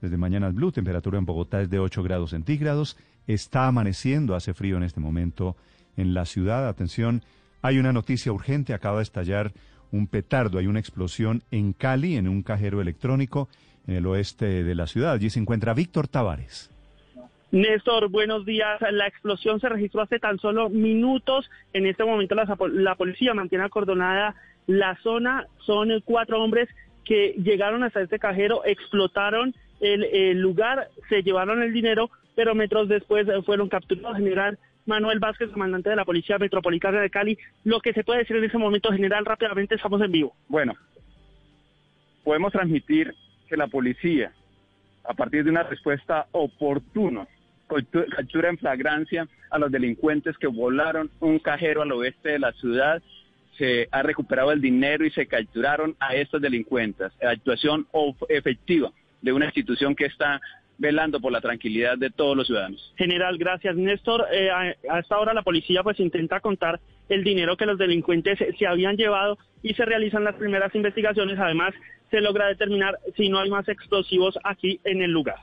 desde Mañanas Blue. Temperatura en Bogotá es de 8 grados centígrados. Está amaneciendo, hace frío en este momento en la ciudad. Atención, hay una noticia urgente. Acaba de estallar un petardo. Hay una explosión en Cali, en un cajero electrónico en el oeste de la ciudad. Allí se encuentra Víctor Tavares. Néstor, buenos días. La explosión se registró hace tan solo minutos. En este momento la, la policía mantiene acordonada la zona. Son cuatro hombres que llegaron hasta este cajero, explotaron el, lugar, se llevaron el dinero, pero metros después fueron capturados. General Manuel Vázquez, comandante de la Policía Metropolitana de Cali, lo que se puede decir en ese momento, general, rápidamente estamos en vivo. Bueno, podemos transmitir que la policía, a partir de una respuesta oportuna, captura en flagrancia a los delincuentes que volaron un cajero al oeste de la ciudad, se ha recuperado el dinero y se capturaron a estos delincuentes. Actuación efectiva de una institución que está velando por la tranquilidad de todos los ciudadanos. General, gracias. Néstor, eh, hasta ahora la policía pues intenta contar el dinero que los delincuentes se habían llevado y se realizan las primeras investigaciones. Además, se logra determinar si no hay más explosivos aquí en el lugar.